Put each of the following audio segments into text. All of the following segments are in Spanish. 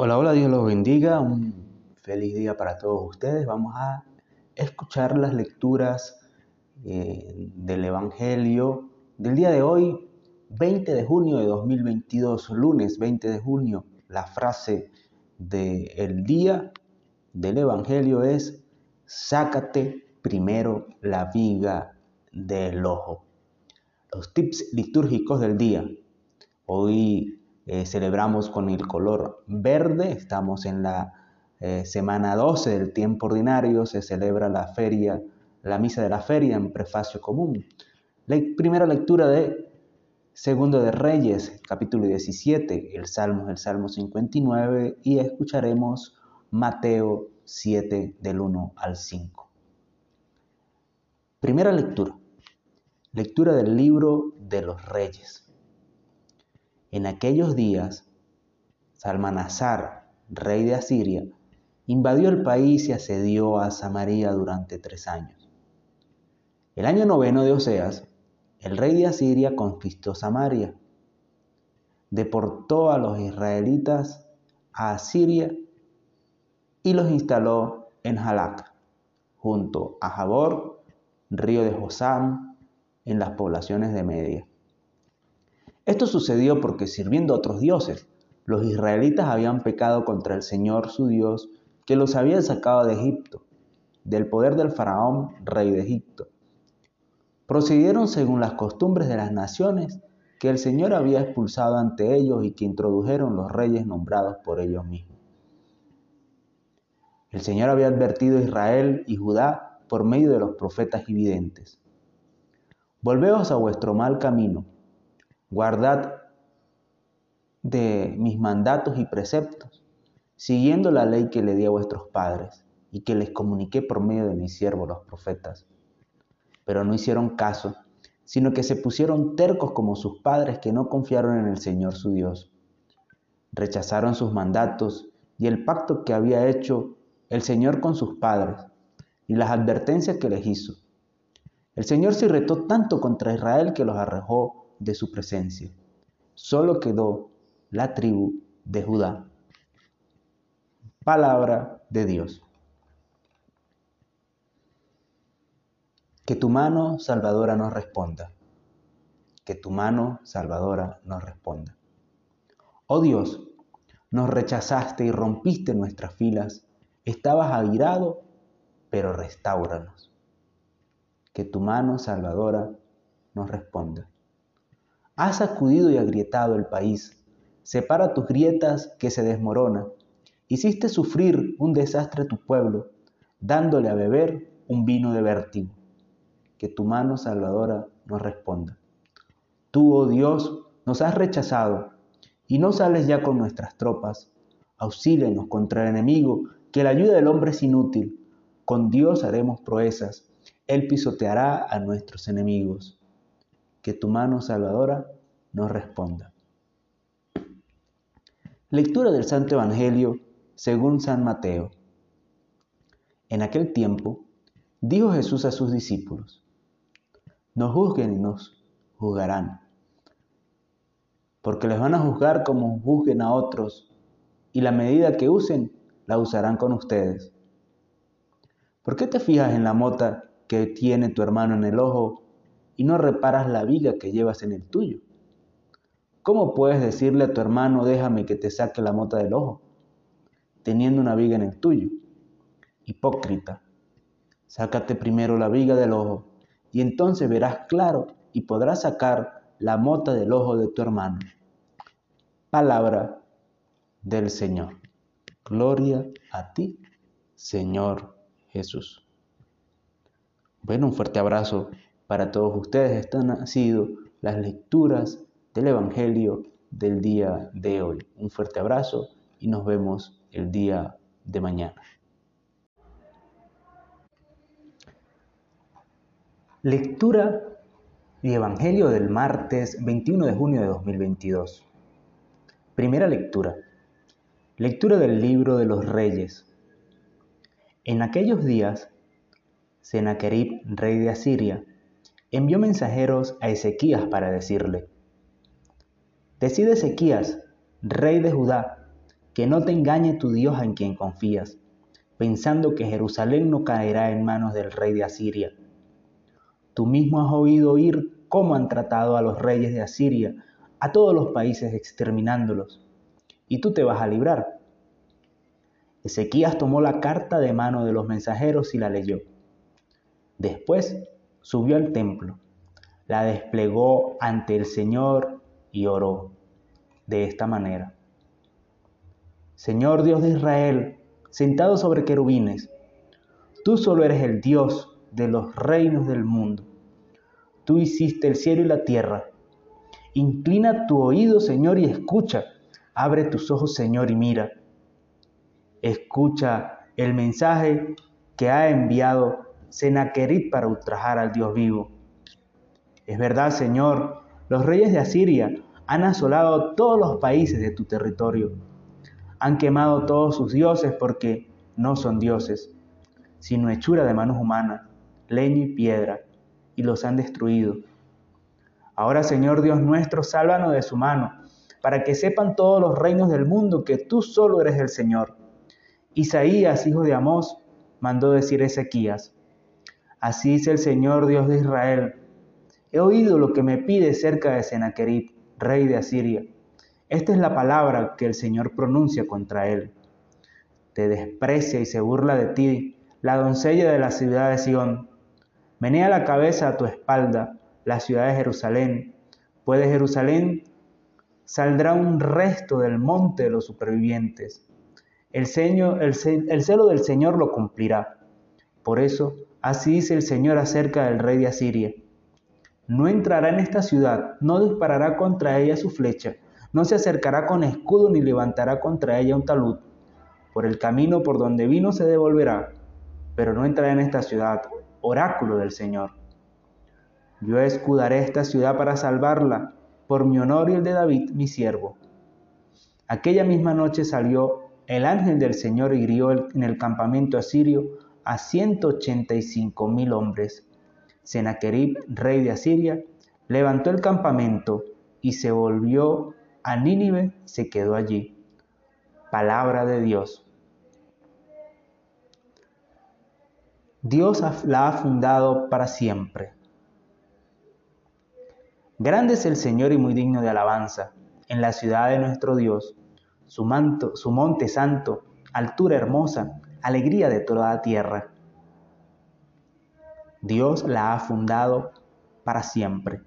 Hola, hola, Dios los bendiga. Un feliz día para todos ustedes. Vamos a escuchar las lecturas eh, del Evangelio del día de hoy, 20 de junio de 2022, lunes 20 de junio. La frase del día del Evangelio es, sácate primero la viga del ojo. Los tips litúrgicos del día. Hoy eh, celebramos con el color verde, estamos en la eh, semana 12 del tiempo ordinario, se celebra la feria, la misa de la feria en prefacio común. La primera lectura de Segundo de Reyes, capítulo 17, el Salmo el Salmo 59 y escucharemos Mateo 7 del 1 al 5. Primera lectura. Lectura del libro de los Reyes. En aquellos días, Salmanasar, rey de Asiria, invadió el país y asedió a Samaria durante tres años. El año noveno de Oseas, el rey de Asiria conquistó Samaria, deportó a los israelitas a Asiria y los instaló en Halak, junto a Jabor, río de Josam, en las poblaciones de Media. Esto sucedió porque sirviendo a otros dioses, los israelitas habían pecado contra el Señor su Dios, que los había sacado de Egipto, del poder del faraón, rey de Egipto. Procedieron según las costumbres de las naciones que el Señor había expulsado ante ellos y que introdujeron los reyes nombrados por ellos mismos. El Señor había advertido a Israel y Judá por medio de los profetas y videntes. Volveos a vuestro mal camino Guardad de mis mandatos y preceptos, siguiendo la ley que le di a vuestros padres y que les comuniqué por medio de mis siervos los profetas. Pero no hicieron caso, sino que se pusieron tercos como sus padres que no confiaron en el Señor su Dios. Rechazaron sus mandatos y el pacto que había hecho el Señor con sus padres y las advertencias que les hizo. El Señor se irritó tanto contra Israel que los arrojó de su presencia. Solo quedó la tribu de Judá. Palabra de Dios. Que tu mano salvadora nos responda. Que tu mano salvadora nos responda. Oh Dios, nos rechazaste y rompiste nuestras filas. Estabas airado, pero restauranos. Que tu mano salvadora nos responda. Has sacudido y agrietado el país. Separa tus grietas que se desmorona. Hiciste sufrir un desastre a tu pueblo, dándole a beber un vino de vértigo. Que tu mano salvadora nos responda. Tú, oh Dios, nos has rechazado y no sales ya con nuestras tropas. Auxílenos contra el enemigo, que la ayuda del hombre es inútil. Con Dios haremos proezas. Él pisoteará a nuestros enemigos que tu mano salvadora nos responda. Lectura del Santo Evangelio según San Mateo. En aquel tiempo dijo Jesús a sus discípulos, no juzguen y nos juzgarán, porque les van a juzgar como juzguen a otros, y la medida que usen la usarán con ustedes. ¿Por qué te fijas en la mota que tiene tu hermano en el ojo y no reparas la viga que llevas en el tuyo? ¿Cómo puedes decirle a tu hermano, déjame que te saque la mota del ojo, teniendo una viga en el tuyo? Hipócrita, sácate primero la viga del ojo, y entonces verás claro y podrás sacar la mota del ojo de tu hermano. Palabra del Señor. Gloria a ti, Señor Jesús. Bueno, un fuerte abrazo para todos ustedes. Estas han sido las lecturas del Evangelio del día de hoy. Un fuerte abrazo y nos vemos el día de mañana. Lectura y Evangelio del martes 21 de junio de 2022. Primera lectura. Lectura del libro de los reyes. En aquellos días, Sennacherib, rey de Asiria, envió mensajeros a Ezequías para decirle, Decide Ezequías, rey de Judá, que no te engañe tu Dios en quien confías, pensando que Jerusalén no caerá en manos del rey de Asiria. Tú mismo has oído oír cómo han tratado a los reyes de Asiria, a todos los países exterminándolos, y tú te vas a librar. Ezequías tomó la carta de mano de los mensajeros y la leyó. Después subió al templo, la desplegó ante el Señor y oró de esta manera. Señor Dios de Israel, sentado sobre querubines, tú solo eres el Dios de los reinos del mundo. Tú hiciste el cielo y la tierra. Inclina tu oído, Señor, y escucha. Abre tus ojos, Señor, y mira. Escucha el mensaje que ha enviado Senaquerit para ultrajar al Dios vivo. Es verdad, Señor, los reyes de Asiria han asolado todos los países de tu territorio. Han quemado todos sus dioses porque no son dioses, sino hechura de manos humanas, leño y piedra, y los han destruido. Ahora, Señor Dios nuestro, sálvanos de su mano, para que sepan todos los reinos del mundo que tú solo eres el Señor. Isaías, hijo de Amós, mandó decir Ezequías, Así dice el Señor Dios de Israel. He oído lo que me pide cerca de Sennacherib, rey de Asiria. Esta es la palabra que el Señor pronuncia contra él. Te desprecia y se burla de ti la doncella de la ciudad de Sión. Menea la cabeza a tu espalda, la ciudad de Jerusalén, pues de Jerusalén saldrá un resto del monte de los supervivientes. El, el celo del Señor lo cumplirá. Por eso Así dice el Señor acerca del rey de Asiria. No entrará en esta ciudad, no disparará contra ella su flecha, no se acercará con escudo ni levantará contra ella un talud. Por el camino por donde vino se devolverá, pero no entrará en esta ciudad, oráculo del Señor. Yo escudaré esta ciudad para salvarla, por mi honor y el de David, mi siervo. Aquella misma noche salió el ángel del Señor y hirió en el campamento asirio a 185 mil hombres. Sennacherib, rey de Asiria, levantó el campamento y se volvió a Nínive, se quedó allí. Palabra de Dios. Dios la ha fundado para siempre. Grande es el Señor y muy digno de alabanza en la ciudad de nuestro Dios, su, manto, su monte santo, altura hermosa, alegría de toda la tierra. Dios la ha fundado para siempre.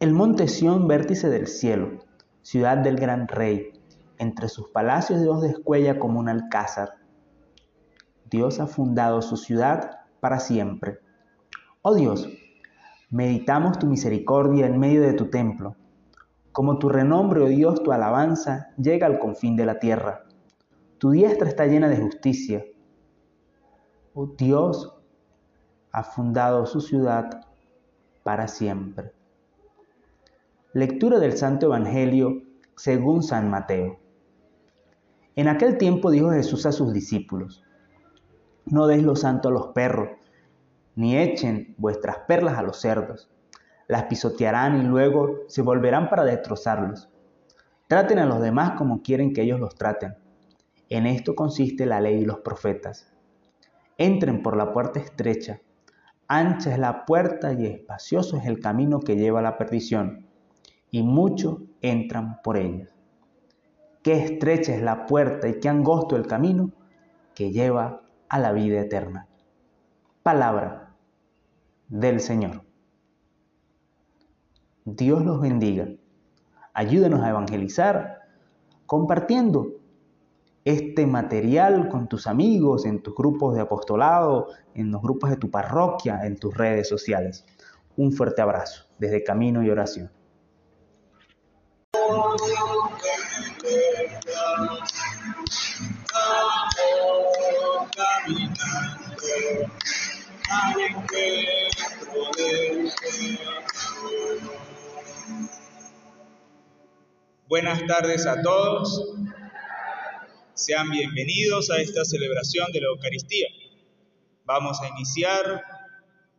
El monte Sión, vértice del cielo, ciudad del gran rey, entre sus palacios Dios descuella como un alcázar. Dios ha fundado su ciudad para siempre. Oh Dios, meditamos tu misericordia en medio de tu templo. Como tu renombre, oh Dios, tu alabanza llega al confín de la tierra. Tu diestra está llena de justicia. Oh Dios ha fundado su ciudad para siempre. Lectura del Santo Evangelio según San Mateo. En aquel tiempo dijo Jesús a sus discípulos, no deis lo santo a los perros, ni echen vuestras perlas a los cerdos. Las pisotearán y luego se volverán para destrozarlos. Traten a los demás como quieren que ellos los traten en esto consiste la ley y los profetas. Entren por la puerta estrecha. Ancha es la puerta y espacioso es el camino que lleva a la perdición, y muchos entran por ella. Qué estrecha es la puerta y qué angosto el camino que lleva a la vida eterna. Palabra del Señor. Dios los bendiga. Ayúdenos a evangelizar compartiendo este material con tus amigos, en tus grupos de apostolado, en los grupos de tu parroquia, en tus redes sociales. Un fuerte abrazo desde Camino y Oración. Buenas tardes a todos. Sean bienvenidos a esta celebración de la Eucaristía. Vamos a iniciar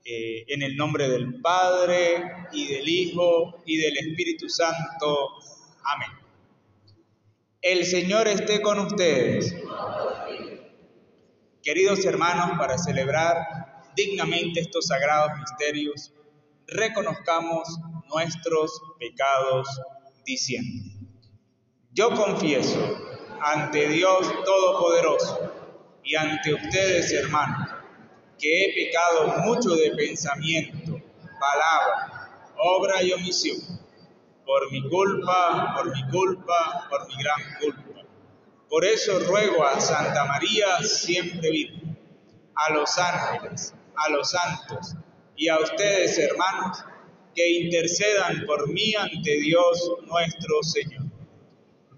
eh, en el nombre del Padre y del Hijo y del Espíritu Santo. Amén. El Señor esté con ustedes. Queridos hermanos, para celebrar dignamente estos sagrados misterios, reconozcamos nuestros pecados diciendo, yo confieso ante Dios Todopoderoso y ante ustedes, hermanos, que he pecado mucho de pensamiento, palabra, obra y omisión por mi culpa, por mi culpa, por mi gran culpa. Por eso ruego a Santa María, siempre Virgen, a los ángeles, a los santos y a ustedes, hermanos, que intercedan por mí ante Dios nuestro Señor.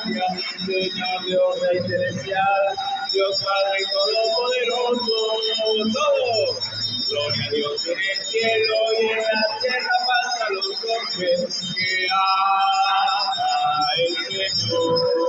Señor Dios Rey Celestial, Dios Padre Todopoderoso, todo. Gloria a Dios en el cielo y en la tierra paz a los hombres que ama el Señor.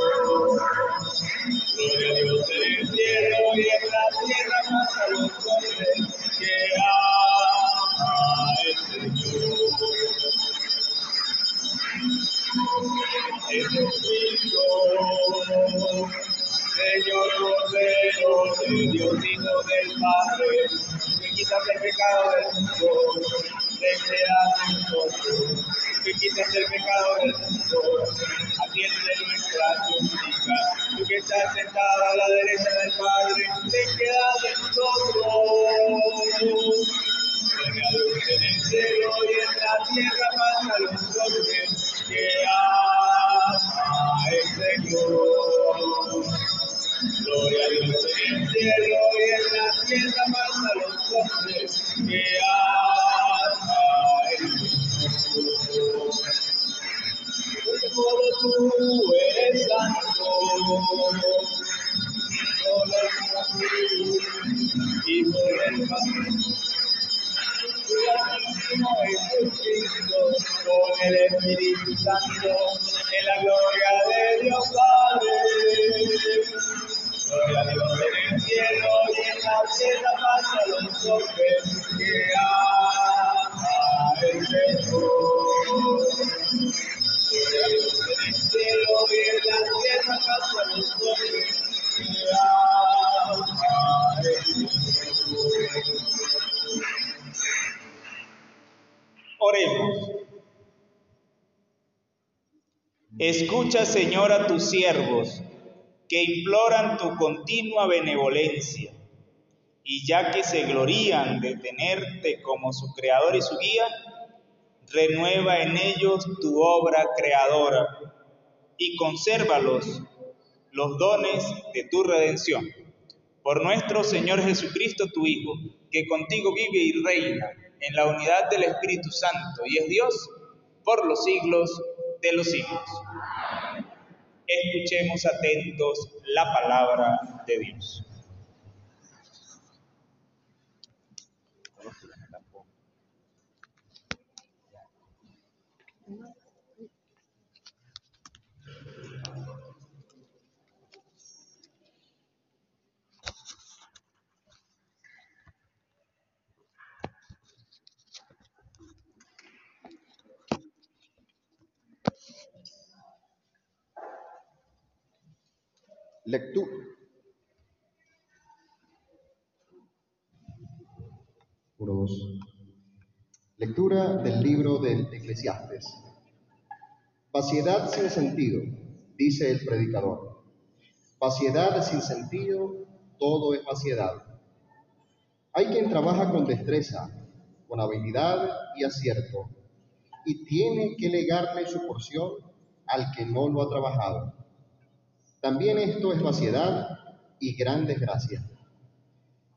Escucha, Señor, a tus siervos que imploran tu continua benevolencia, y ya que se glorían de tenerte como su creador y su guía, renueva en ellos tu obra creadora y consérvalos los dones de tu redención. Por nuestro Señor Jesucristo, tu Hijo, que contigo vive y reina en la unidad del Espíritu Santo y es Dios por los siglos de los siglos. Escuchemos atentos la palabra de Dios. Lectura. Lectura del libro del Eclesiastes. Vaciedad sin sentido, dice el predicador. Vaciedad sin sentido, todo es vaciedad. Hay quien trabaja con destreza, con habilidad y acierto, y tiene que legarle su porción al que no lo ha trabajado también esto es vaciedad y gran desgracia.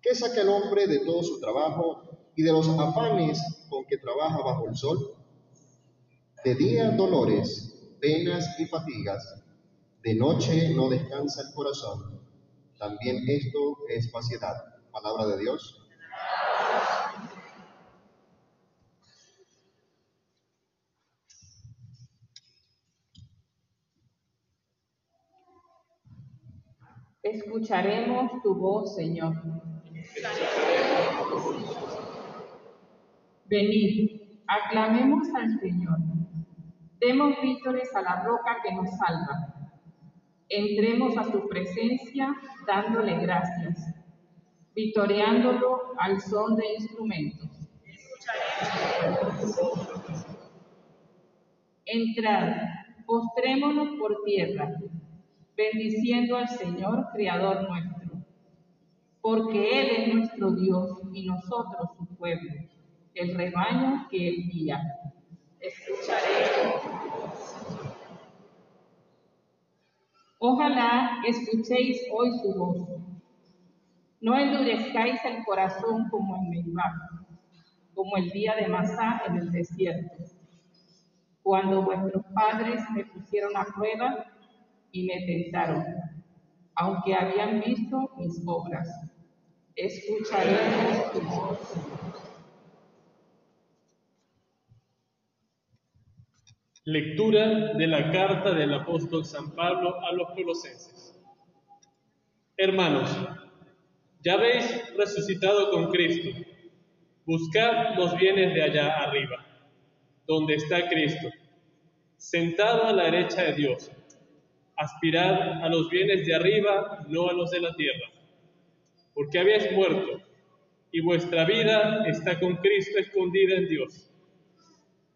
¿Qué saca el hombre de todo su trabajo y de los afanes con que trabaja bajo el sol? De día dolores, penas y fatigas, de noche no descansa el corazón. También esto es vaciedad. Palabra de Dios. Escucharemos tu voz, Señor. Venid, aclamemos al Señor. Demos vítores a la roca que nos salva. Entremos a su presencia dándole gracias, vitoreándolo al son de instrumentos. Entrad, postrémonos por tierra bendiciendo al Señor, Creador nuestro, porque Él es nuestro Dios y nosotros su pueblo, el rebaño que Él guía. Escucharemos. Ojalá escuchéis hoy su voz. No endurezcáis el corazón como en Meribá, como el día de Masá en el desierto, cuando vuestros padres me pusieron a prueba y me tentaron, aunque habían visto mis obras. Escucharemos tu voz. Lectura de la carta del apóstol San Pablo a los colosenses. Hermanos, ya habéis resucitado con Cristo. Buscad los bienes de allá arriba, donde está Cristo, sentado a la derecha de Dios aspirad a los bienes de arriba, no a los de la tierra, porque habéis muerto y vuestra vida está con Cristo escondida en Dios.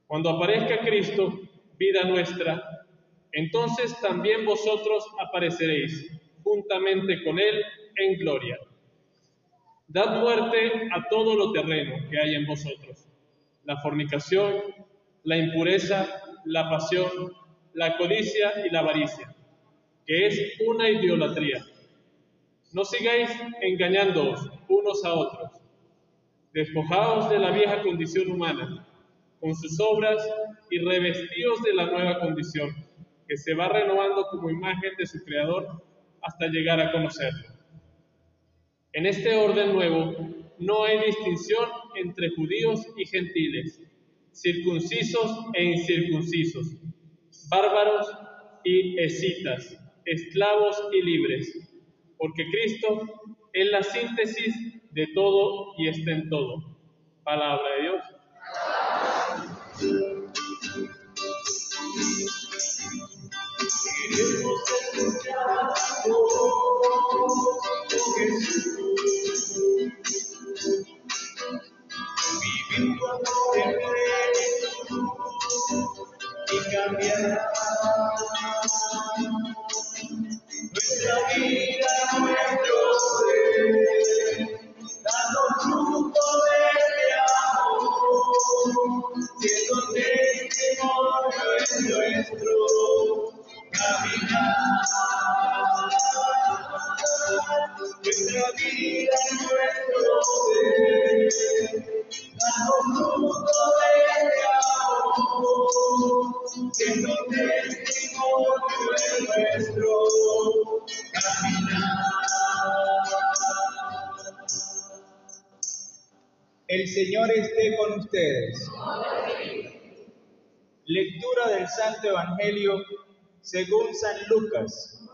Cuando aparezca Cristo, vida nuestra, entonces también vosotros apareceréis juntamente con Él en gloria. Dad muerte a todo lo terreno que hay en vosotros, la fornicación, la impureza, la pasión, la codicia y la avaricia que es una idolatría. No sigáis engañándoos unos a otros. Despojaos de la vieja condición humana, con sus obras, y revestíos de la nueva condición, que se va renovando como imagen de su Creador hasta llegar a conocerlo. En este orden nuevo no hay distinción entre judíos y gentiles, circuncisos e incircuncisos, bárbaros y escitas esclavos y libres, porque Cristo es la síntesis de todo y está en todo. Palabra de Dios. Amor en y cambiar Lectura del Santo Evangelio según San Lucas.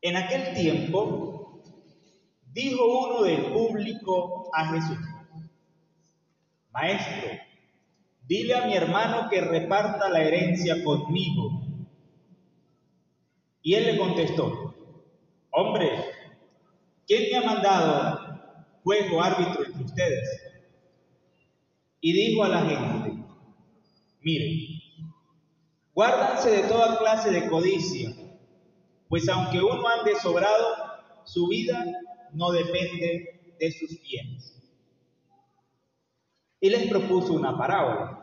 En aquel tiempo dijo uno del público a Jesús, Maestro, dile a mi hermano que reparta la herencia conmigo. Y él le contestó, hombre, ¿quién me ha mandado juez árbitro entre ustedes? Y dijo a la gente, miren, guárdanse de toda clase de codicia, pues aunque uno ande sobrado, su vida no depende de sus bienes. Y les propuso una parábola.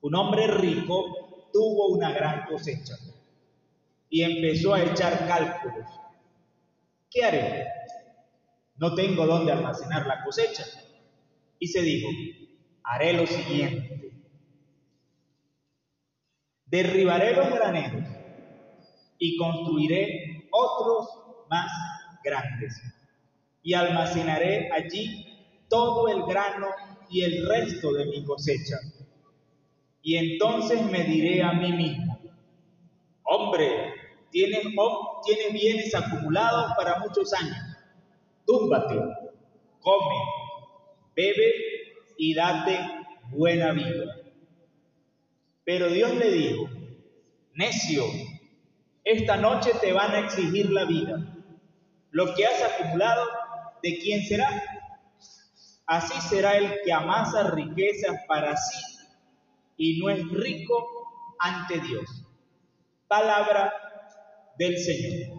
Un hombre rico tuvo una gran cosecha y empezó a echar cálculos. ¿Qué haré? No tengo dónde almacenar la cosecha. Y se dijo, haré lo siguiente. Derribaré los graneros y construiré otros más grandes. Y almacenaré allí todo el grano y el resto de mi cosecha. Y entonces me diré a mí mismo, hombre, tienes, tienes bienes acumulados para muchos años. Túmbate, come, bebe y date buena vida. Pero Dios le dijo, necio, esta noche te van a exigir la vida. Lo que has acumulado, ¿de quién será? Así será el que amasa riquezas para sí y no es rico ante Dios. Palabra del Señor.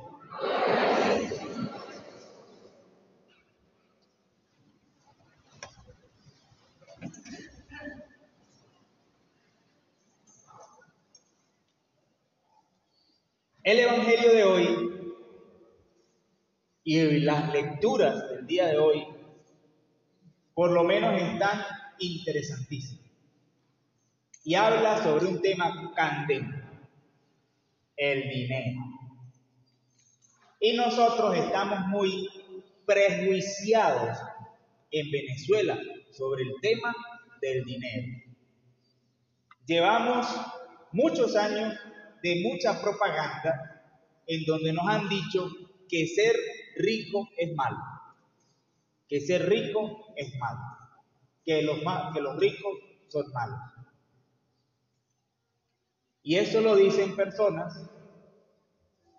El Evangelio de hoy y las lecturas del día de hoy, por lo menos están interesantísimas. Y habla sobre un tema candente, el dinero. Y nosotros estamos muy prejuiciados en Venezuela sobre el tema del dinero. Llevamos muchos años de mucha propaganda en donde nos han dicho que ser rico es malo, que ser rico es malo, que los, que los ricos son malos. Y eso lo dicen personas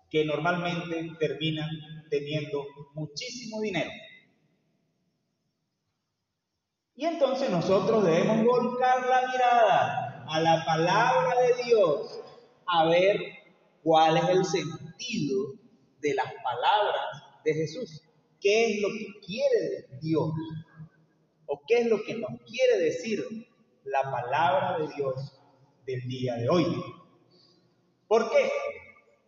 que normalmente terminan teniendo muchísimo dinero. Y entonces nosotros debemos volcar la mirada a la palabra de Dios a ver cuál es el sentido de las palabras de Jesús. ¿Qué es lo que quiere Dios? ¿O qué es lo que nos quiere decir la palabra de Dios del día de hoy? ¿Por qué?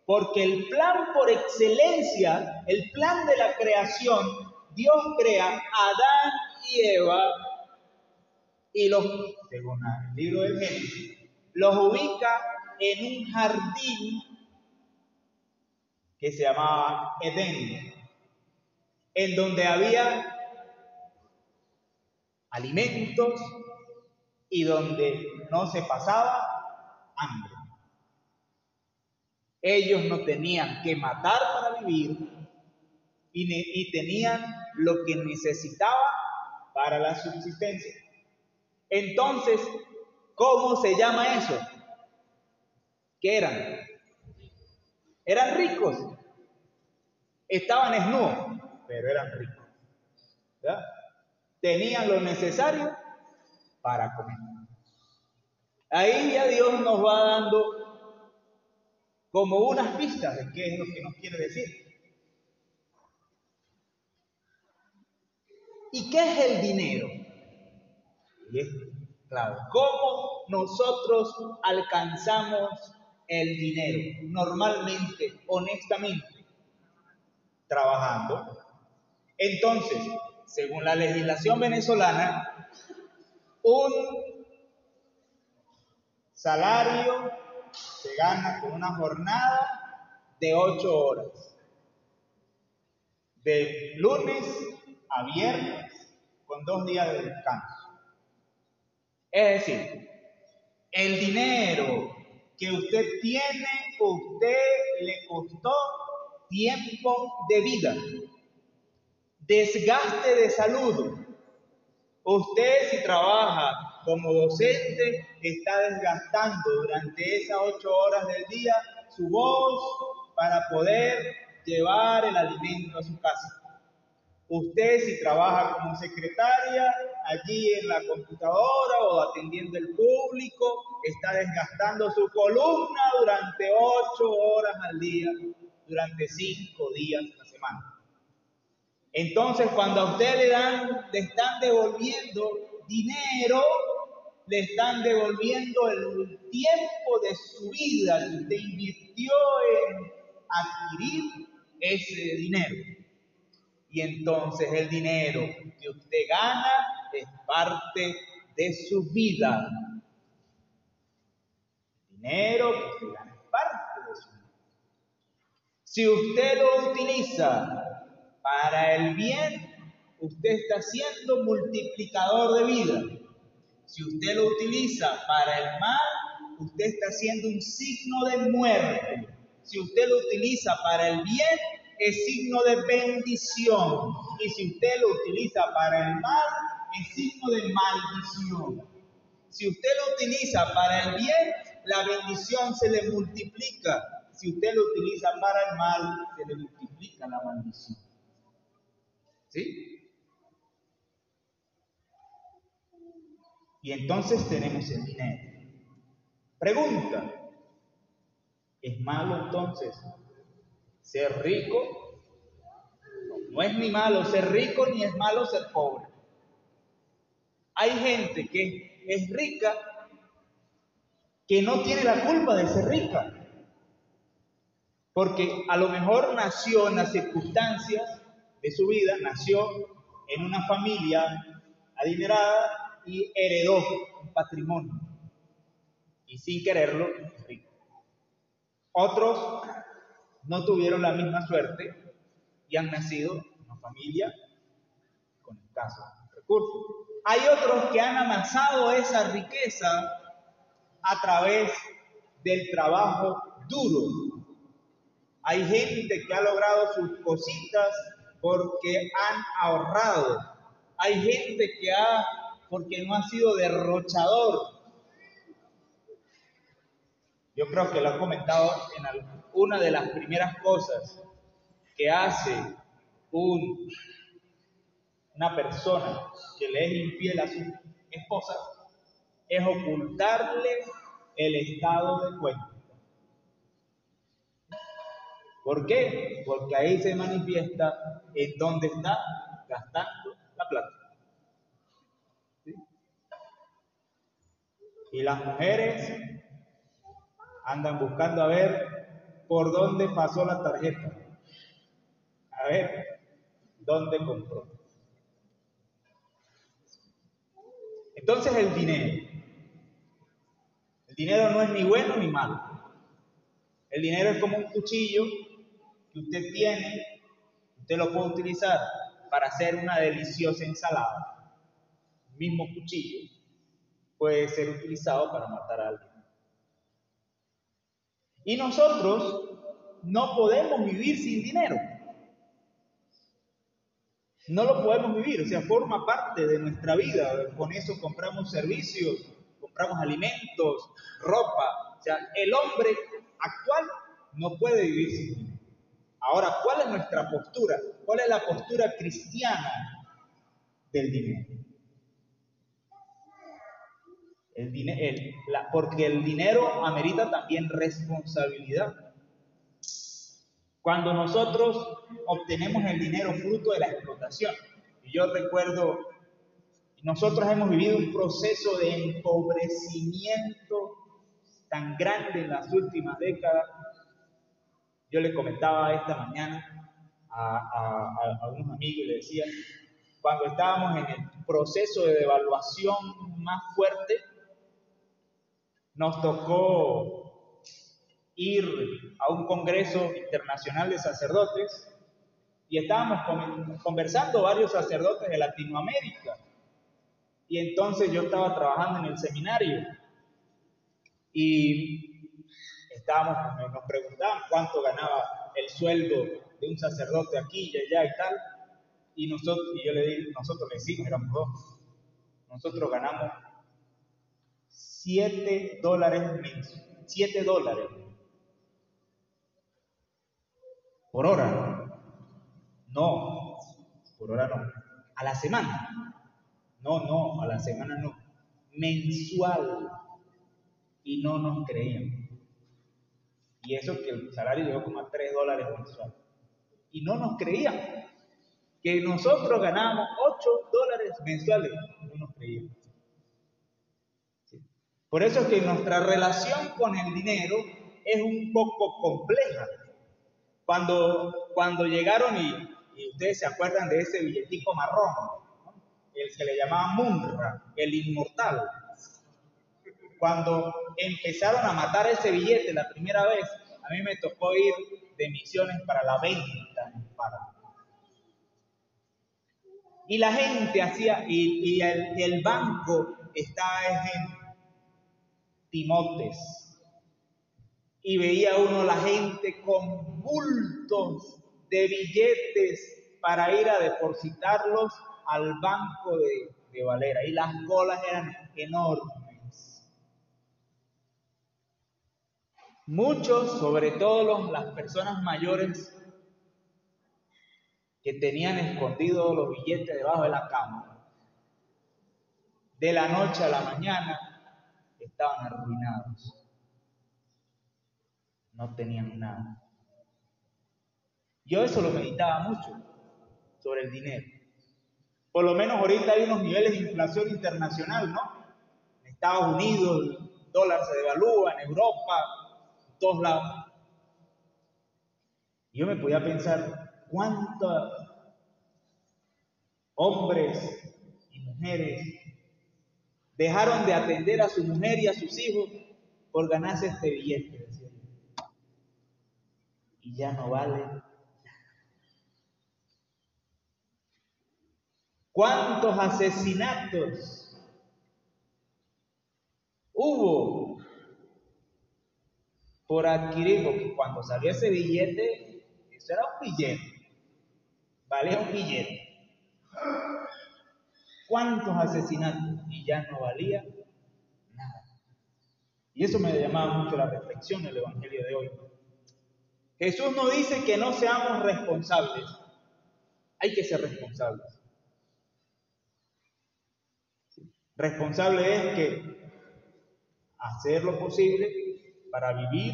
Porque el plan por excelencia, el plan de la creación, Dios crea a Adán y Eva y los, según el libro del Génesis, los ubica en un jardín que se llamaba Edén, en donde había alimentos y donde no se pasaba hambre. Ellos no tenían que matar para vivir y, y tenían lo que necesitaban para la subsistencia. Entonces, ¿cómo se llama eso? ¿Qué eran? Eran ricos. Estaban desnudos, pero eran ricos. Tenían lo necesario para comer. Ahí ya Dios nos va dando como unas pistas de qué es lo que nos quiere decir. ¿Y qué es el dinero? Y es claro, ¿cómo nosotros alcanzamos el dinero? Normalmente, honestamente, trabajando. Entonces, según la legislación venezolana, un salario se gana con una jornada de ocho horas. De lunes a viernes con dos días de descanso. Es decir, el dinero que usted tiene, usted le costó tiempo de vida, desgaste de salud. Usted si trabaja como docente está desgastando durante esas ocho horas del día su voz para poder llevar el alimento a su casa. Usted si trabaja como secretaria allí en la computadora o atendiendo el público, está desgastando su columna durante ocho horas al día, durante cinco días a la semana. Entonces, cuando a usted le dan, le están devolviendo dinero, le están devolviendo el tiempo de su vida que usted invirtió en adquirir ese dinero. Y entonces el dinero que usted gana es parte de su vida. dinero que usted gana es parte de su vida. Si usted lo utiliza para el bien, usted está siendo multiplicador de vida. Si usted lo utiliza para el mal, usted está siendo un signo de muerte. Si usted lo utiliza para el bien, es signo de bendición. Y si usted lo utiliza para el mal, es signo de maldición. Si usted lo utiliza para el bien, la bendición se le multiplica. Si usted lo utiliza para el mal, se le multiplica la maldición. ¿Sí? Y entonces tenemos el dinero. Pregunta, ¿es malo entonces ser rico? No, es ni malo ser rico ni es malo ser pobre. Hay gente que es rica que no tiene la culpa de ser rica. Porque a lo mejor nació en las circunstancias de su vida, nació en una familia adinerada y heredó un patrimonio. Y sin quererlo, rico. Otros no tuvieron la misma suerte y han nacido en una familia con escasos recursos. Hay otros que han amasado esa riqueza a través del trabajo duro. Hay gente que ha logrado sus cositas porque han ahorrado. Hay gente que ha, porque no ha sido derrochador. Yo creo que lo ha comentado en una de las primeras cosas que hace un, una persona que le es infiel a su esposa es ocultarle el estado de cuenta. ¿Por qué? Porque ahí se manifiesta en dónde está gastando la plata. Y las mujeres andan buscando a ver por dónde pasó la tarjeta. A ver dónde compró. Entonces el dinero. El dinero no es ni bueno ni malo. El dinero es como un cuchillo que usted tiene, usted lo puede utilizar para hacer una deliciosa ensalada. El mismo cuchillo puede ser utilizado para matar a alguien. Y nosotros no podemos vivir sin dinero. No lo podemos vivir, o sea, forma parte de nuestra vida. Con eso compramos servicios, compramos alimentos, ropa. O sea, el hombre actual no puede vivir sin dinero. Ahora, ¿cuál es nuestra postura? ¿Cuál es la postura cristiana del dinero? El, porque el dinero amerita también responsabilidad. Cuando nosotros obtenemos el dinero fruto de la explotación, y yo recuerdo, nosotros hemos vivido un proceso de empobrecimiento tan grande en las últimas décadas. Yo le comentaba esta mañana a, a, a, unos amigos y le decía, cuando estábamos en el proceso de devaluación más fuerte, nos tocó ir a un congreso internacional de sacerdotes y estábamos conversando varios sacerdotes de Latinoamérica. Y entonces yo estaba trabajando en el seminario y estábamos, nos preguntaban cuánto ganaba el sueldo de un sacerdote aquí y allá y tal. Y nosotros, y yo le di, nosotros le decimos, éramos dos, nosotros ganamos 7 dólares mensuales, 7 dólares por hora. No, por hora no. A la semana. No, no, a la semana no. Mensual. Y no nos creían. Y eso que el salario llegó como a 3 dólares mensual. Y no nos creían. Que nosotros ganábamos 8 dólares mensuales. No nos creían. Por eso es que nuestra relación con el dinero es un poco compleja. Cuando, cuando llegaron y y ustedes se acuerdan de ese billetico marrón, el que le llamaban Munra, el inmortal. Cuando empezaron a matar ese billete la primera vez, a mí me tocó ir de misiones para la venta. Y la gente hacía, y, el, el, banco estaba en Timotes. Y veía uno la gente con bultos de billetes para ir a depositarlos al banco de, Valera. Y las colas eran enormes. Muchos, sobre todo las personas mayores, que tenían escondidos los billetes debajo de la cama, de la noche a la mañana estaban arruinados. No tenían nada. Yo eso lo meditaba mucho sobre el dinero. Por lo menos ahorita hay unos niveles de inflación internacional, ¿no? En Estados Unidos el dólar se devalúa, en Europa, en todos lados. Yo me podía pensar cuántos hombres y mujeres dejaron de atender a su mujer y a sus hijos por ganarse este billete, Y ya no vale ¿Cuántos asesinatos hubo por adquirir? Porque cuando salió ese billete, eso era un billete, valía un billete. ¿Cuántos asesinatos? Y ya no valía nada. Y eso me llamaba mucho la reflexión el Evangelio de hoy. Jesús nos dice que no seamos responsables. Hay que ser responsables. Responsable es que hacer lo posible para vivir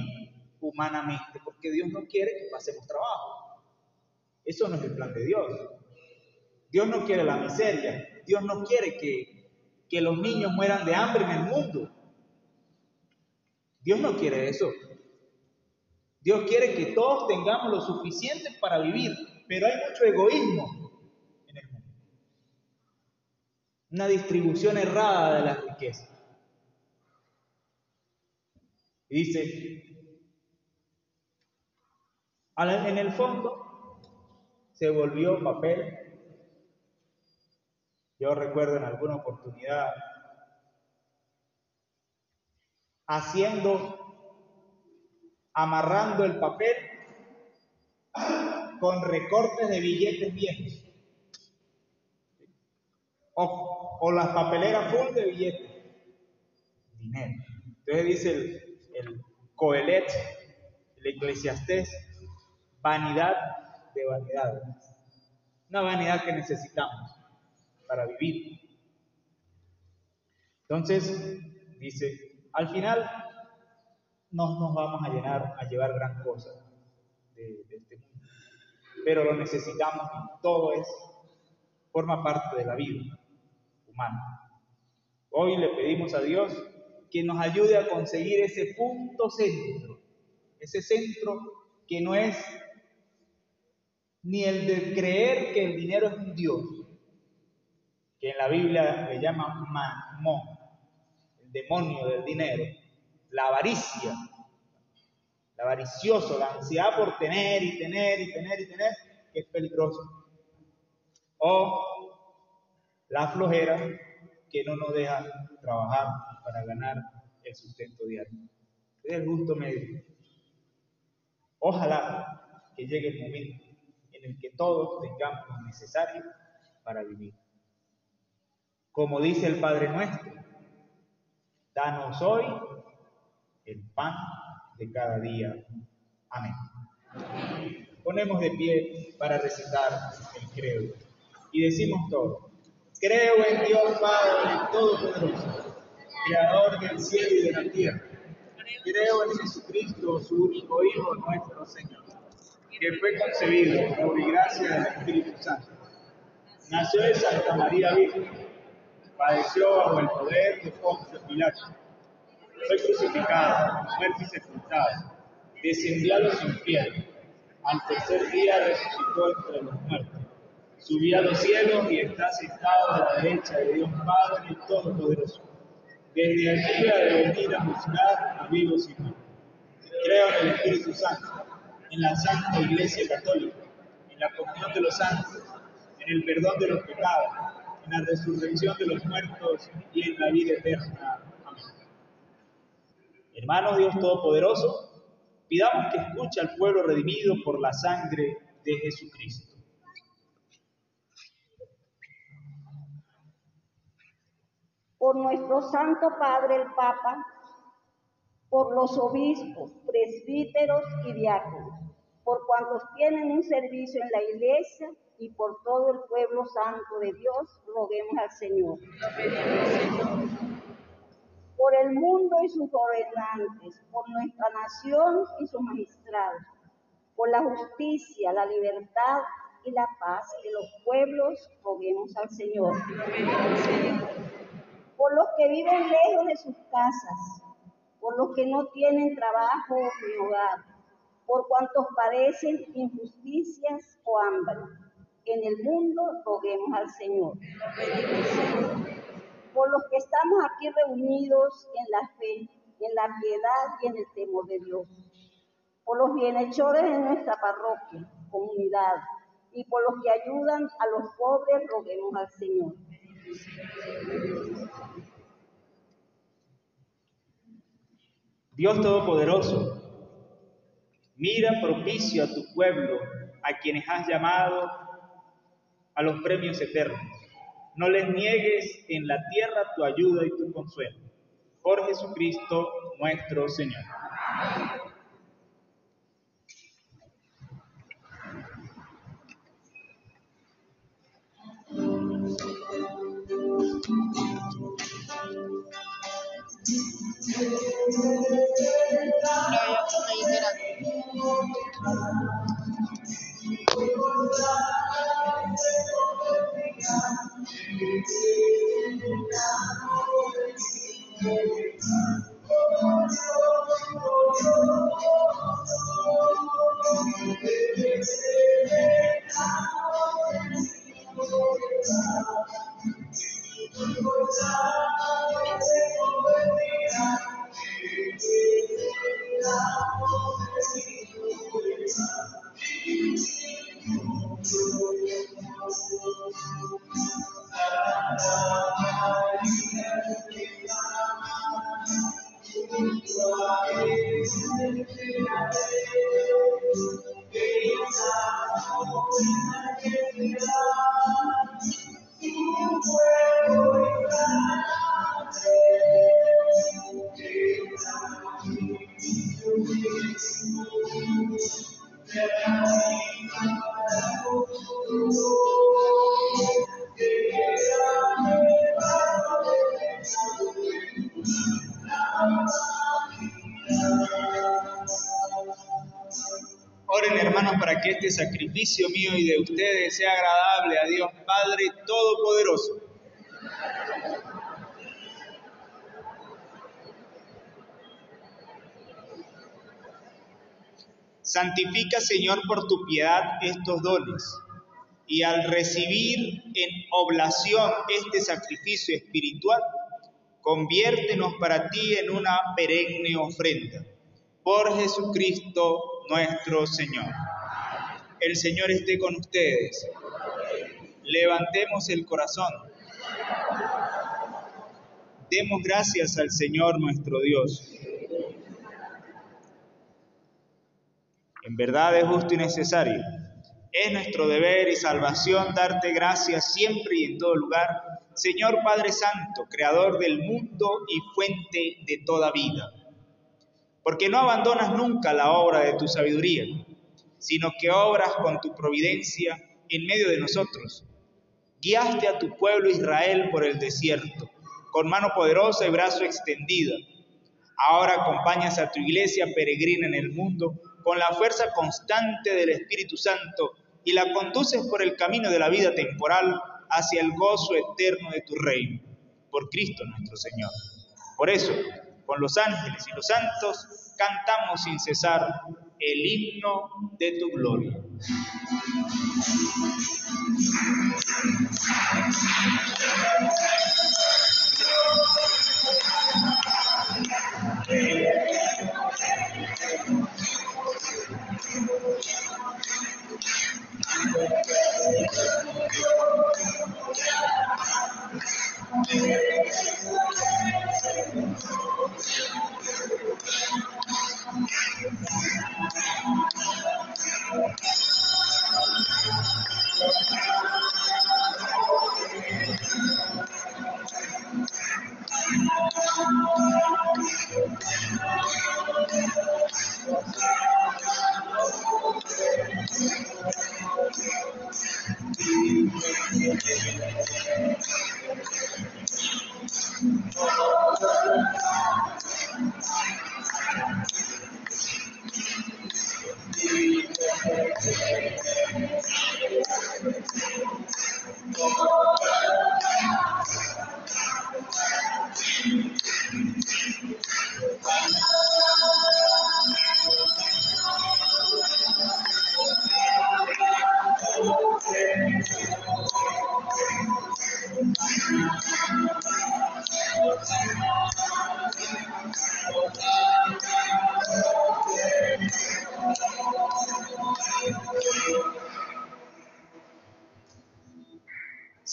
humanamente, porque Dios no quiere que pasemos trabajo. Eso no es el plan de Dios. Dios no quiere la miseria. Dios no quiere que, que los niños mueran de hambre en el mundo. Dios no quiere eso. Dios quiere que todos tengamos lo suficiente para vivir, pero hay mucho egoísmo una distribución errada de las riquezas. Y dice, en el fondo se volvió papel. Yo recuerdo en alguna oportunidad haciendo, amarrando el papel con recortes de billetes viejos o, las papeleras full de billetes. Dinero. Entonces dice el, el Coelet, el Eclesiastés, vanidad de vanidades. Una vanidad que necesitamos para vivir. Entonces, dice, al final no nos vamos a llenar, a llevar gran cosa de, este mundo. Pero lo necesitamos y todo es, forma parte de la vida. Hoy le pedimos a Dios que nos ayude a conseguir ese punto centro, ese centro que no es ni el de creer que el dinero es un Dios, que en la Biblia le llaman mamón, el demonio del dinero, la avaricia, el avaricioso, la ansiedad por tener y tener y tener y tener, que es peligroso. O la flojera que no nos deja trabajar para ganar el sustento diario. Es el justo medio. Ojalá que llegue el momento en el que todos tengamos lo necesario para vivir. Como dice el Padre nuestro, danos hoy el pan de cada día. Amén. Ponemos de pie para recitar el credo y decimos todo. Creo en Dios Padre Todopoderoso, Creador del cielo y de la tierra. Creo en Jesucristo, su único Hijo, nuestro Señor, que fue concebido por gracia del Espíritu Santo. Nació de Santa María Virgen, padeció bajo el poder de Poncio Pilato, fue crucificado, muerto y sepultado, descendió a los infiernos, al tercer día resucitó entre los muertos Subí a los cielos y está sentado a la derecha de Dios Padre el Todopoderoso. Desde allí ha de venir a buscar a vivos y muertos. Creo en el Espíritu Santo, en la Santa Iglesia Católica, en la comunión de los santos, en el perdón de los pecados, en la resurrección de los muertos y en la vida eterna. Hermanos Dios Todopoderoso, pidamos que escuche al pueblo redimido por la sangre de Jesucristo. por nuestro Santo Padre el Papa, por los obispos, presbíteros y diáconos, por cuantos tienen un servicio en la iglesia y por todo el pueblo santo de Dios, roguemos al Señor. Por el mundo y sus gobernantes, por nuestra nación y sus magistrados, por la justicia, la libertad y la paz de los pueblos, roguemos al Señor por los que viven lejos de sus casas, por los que no tienen trabajo ni hogar, por cuantos padecen injusticias o hambre. En el mundo roguemos al Señor. Por los que estamos aquí reunidos en la fe, en la piedad y en el temor de Dios. Por los bienhechores de nuestra parroquia, comunidad, y por los que ayudan a los pobres, roguemos al Señor. Dios Todopoderoso, mira propicio a tu pueblo, a quienes has llamado a los premios eternos. No les niegues en la tierra tu ayuda y tu consuelo. Por Jesucristo nuestro Señor. Que este sacrificio mío y de ustedes sea agradable a Dios Padre Todopoderoso. Santifica, Señor, por tu piedad estos dones y al recibir en oblación este sacrificio espiritual, conviértenos para ti en una perenne ofrenda. Por Jesucristo nuestro Señor. El Señor esté con ustedes. Levantemos el corazón. Demos gracias al Señor nuestro Dios. En verdad es justo y necesario. Es nuestro deber y salvación darte gracias siempre y en todo lugar, Señor Padre Santo, Creador del mundo y fuente de toda vida. Porque no abandonas nunca la obra de tu sabiduría, sino que obras con tu providencia en medio de nosotros. Guiaste a tu pueblo Israel por el desierto, con mano poderosa y brazo extendido. Ahora acompañas a tu iglesia peregrina en el mundo con la fuerza constante del Espíritu Santo y la conduces por el camino de la vida temporal hacia el gozo eterno de tu reino, por Cristo nuestro Señor. Por eso, con los ángeles y los santos, cantamos sin cesar el himno de tu gloria.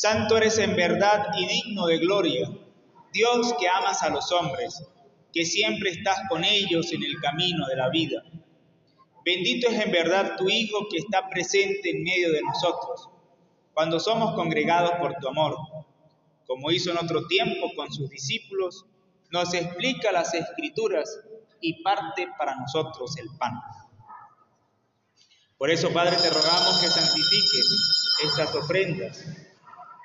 Santo eres en verdad y digno de gloria, Dios que amas a los hombres, que siempre estás con ellos en el camino de la vida. Bendito es en verdad tu Hijo que está presente en medio de nosotros, cuando somos congregados por tu amor. Como hizo en otro tiempo con sus discípulos, nos explica las escrituras y parte para nosotros el pan. Por eso, Padre, te rogamos que santifiques estas ofrendas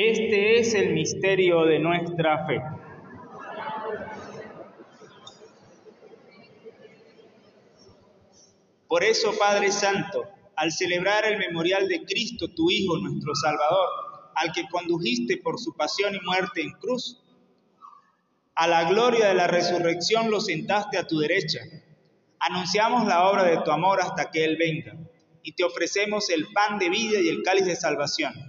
Este es el misterio de nuestra fe. Por eso, Padre Santo, al celebrar el memorial de Cristo, tu Hijo, nuestro Salvador, al que condujiste por su pasión y muerte en cruz, a la gloria de la resurrección lo sentaste a tu derecha. Anunciamos la obra de tu amor hasta que Él venga, y te ofrecemos el pan de vida y el cáliz de salvación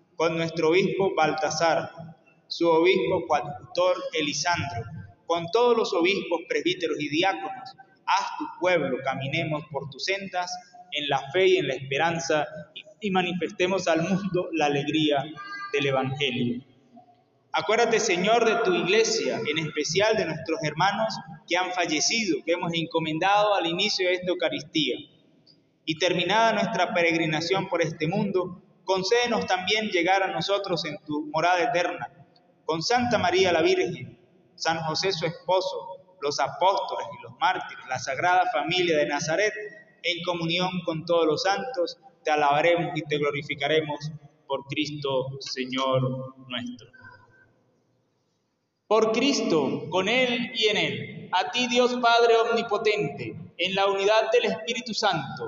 con nuestro obispo Baltasar, su obispo coadjutor Elisandro, con todos los obispos, presbíteros y diáconos, haz tu pueblo, caminemos por tus sendas en la fe y en la esperanza y manifestemos al mundo la alegría del Evangelio. Acuérdate, Señor, de tu iglesia, en especial de nuestros hermanos que han fallecido, que hemos encomendado al inicio de esta Eucaristía. Y terminada nuestra peregrinación por este mundo, concédenos también llegar a nosotros en tu morada eterna, con Santa María la Virgen, San José su esposo, los apóstoles y los mártires, la Sagrada Familia de Nazaret, en comunión con todos los santos, te alabaremos y te glorificaremos por Cristo, Señor nuestro. Por Cristo, con Él y en Él, a ti Dios Padre Omnipotente, en la unidad del Espíritu Santo,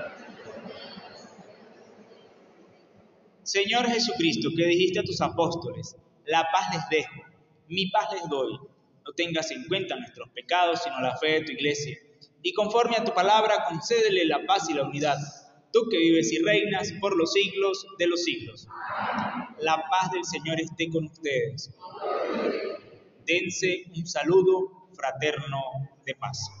Señor Jesucristo, que dijiste a tus apóstoles, la paz les dejo, mi paz les doy. No tengas en cuenta nuestros pecados, sino la fe de tu iglesia. Y conforme a tu palabra, concédele la paz y la unidad tú que vives y reinas por los siglos de los siglos. La paz del Señor esté con ustedes. Dense un saludo fraterno de paz.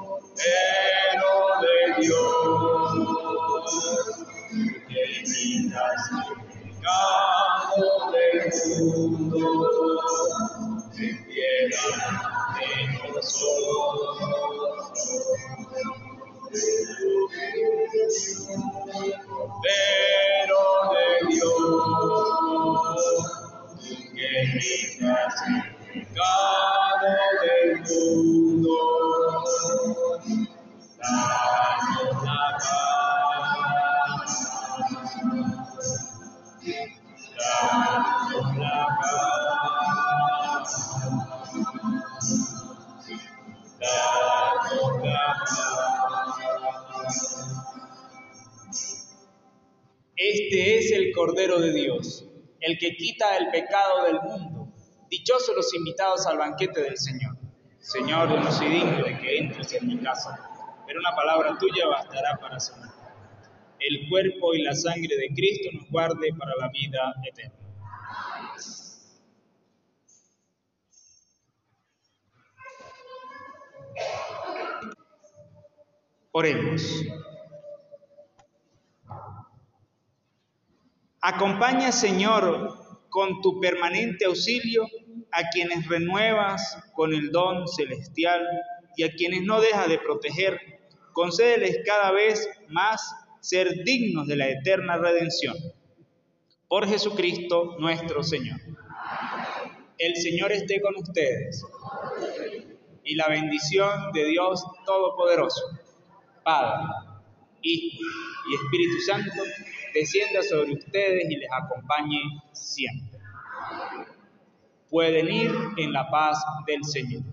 Este es el Cordero de Dios, el que quita el pecado del mundo. Dichosos los invitados al banquete del Señor. Señor, no soy digno de que entres en mi casa, pero una palabra tuya bastará para sanar. El cuerpo y la sangre de Cristo nos guarde para la vida eterna. Oremos. Acompaña, Señor, con tu permanente auxilio a quienes renuevas con el don celestial y a quienes no dejas de proteger. Concédeles cada vez más ser dignos de la eterna redención. Por Jesucristo nuestro Señor. El Señor esté con ustedes. Y la bendición de Dios Todopoderoso, Padre, Hijo y Espíritu Santo, descienda sobre ustedes y les acompañe siempre pueden ir en la paz del Señor.